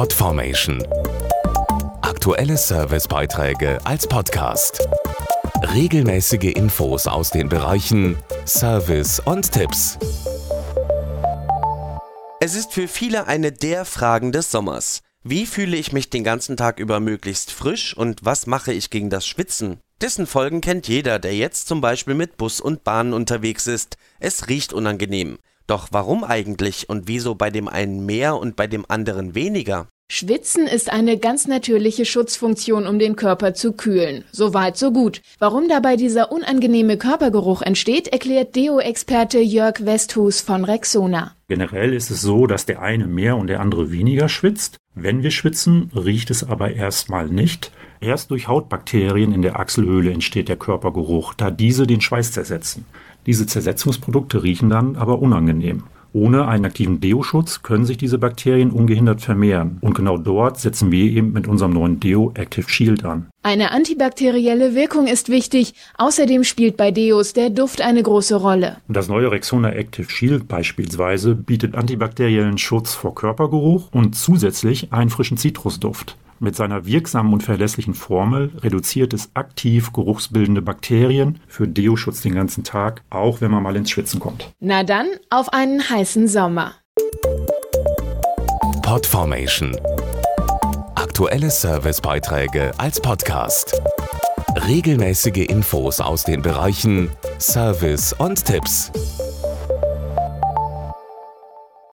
Podformation. Aktuelle Servicebeiträge als Podcast. Regelmäßige Infos aus den Bereichen Service und Tipps. Es ist für viele eine der Fragen des Sommers. Wie fühle ich mich den ganzen Tag über möglichst frisch und was mache ich gegen das Schwitzen? Dessen Folgen kennt jeder, der jetzt zum Beispiel mit Bus und Bahn unterwegs ist. Es riecht unangenehm. Doch warum eigentlich und wieso bei dem einen mehr und bei dem anderen weniger? Schwitzen ist eine ganz natürliche Schutzfunktion, um den Körper zu kühlen. So weit, so gut. Warum dabei dieser unangenehme Körpergeruch entsteht, erklärt Deo-Experte Jörg Westhus von Rexona. Generell ist es so, dass der eine mehr und der andere weniger schwitzt. Wenn wir schwitzen, riecht es aber erstmal nicht. Erst durch Hautbakterien in der Achselhöhle entsteht der Körpergeruch, da diese den Schweiß zersetzen. Diese Zersetzungsprodukte riechen dann aber unangenehm. Ohne einen aktiven Deo-Schutz können sich diese Bakterien ungehindert vermehren. Und genau dort setzen wir eben mit unserem neuen Deo Active Shield an. Eine antibakterielle Wirkung ist wichtig. Außerdem spielt bei Deos der Duft eine große Rolle. Das neue Rexona Active Shield beispielsweise bietet antibakteriellen Schutz vor Körpergeruch und zusätzlich einen frischen Zitrusduft. Mit seiner wirksamen und verlässlichen Formel reduziert es aktiv geruchsbildende Bakterien für Deo-Schutz den ganzen Tag, auch wenn man mal ins Schwitzen kommt. Na dann, auf einen heißen Sommer. Podformation. Aktuelle Servicebeiträge als Podcast. Regelmäßige Infos aus den Bereichen Service und Tipps.